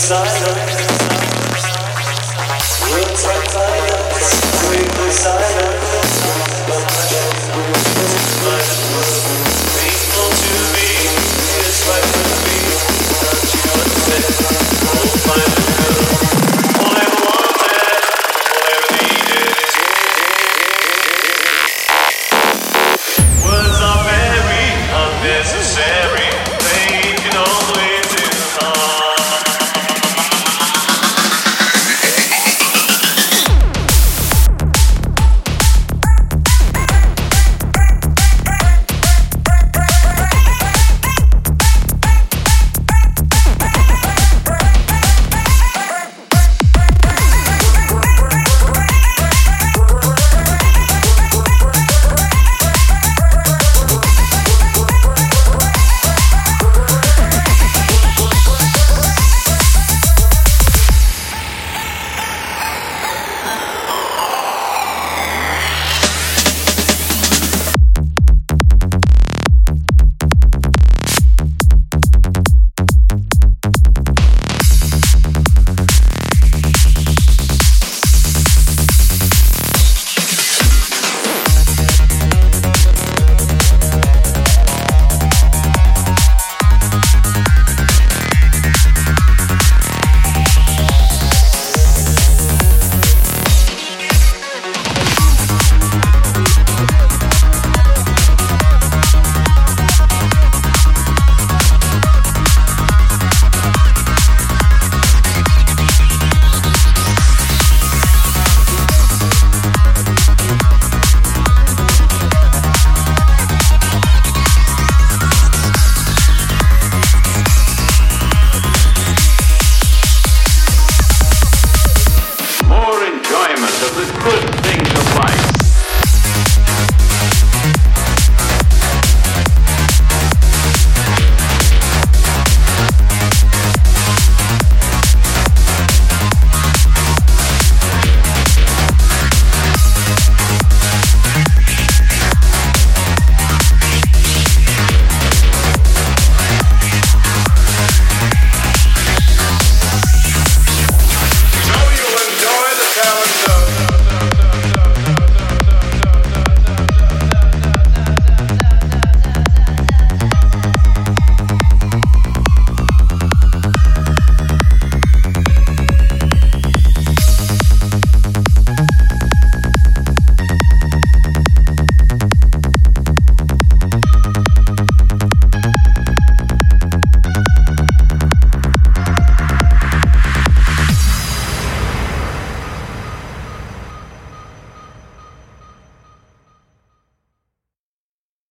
silence, wait for silence, wait for silence.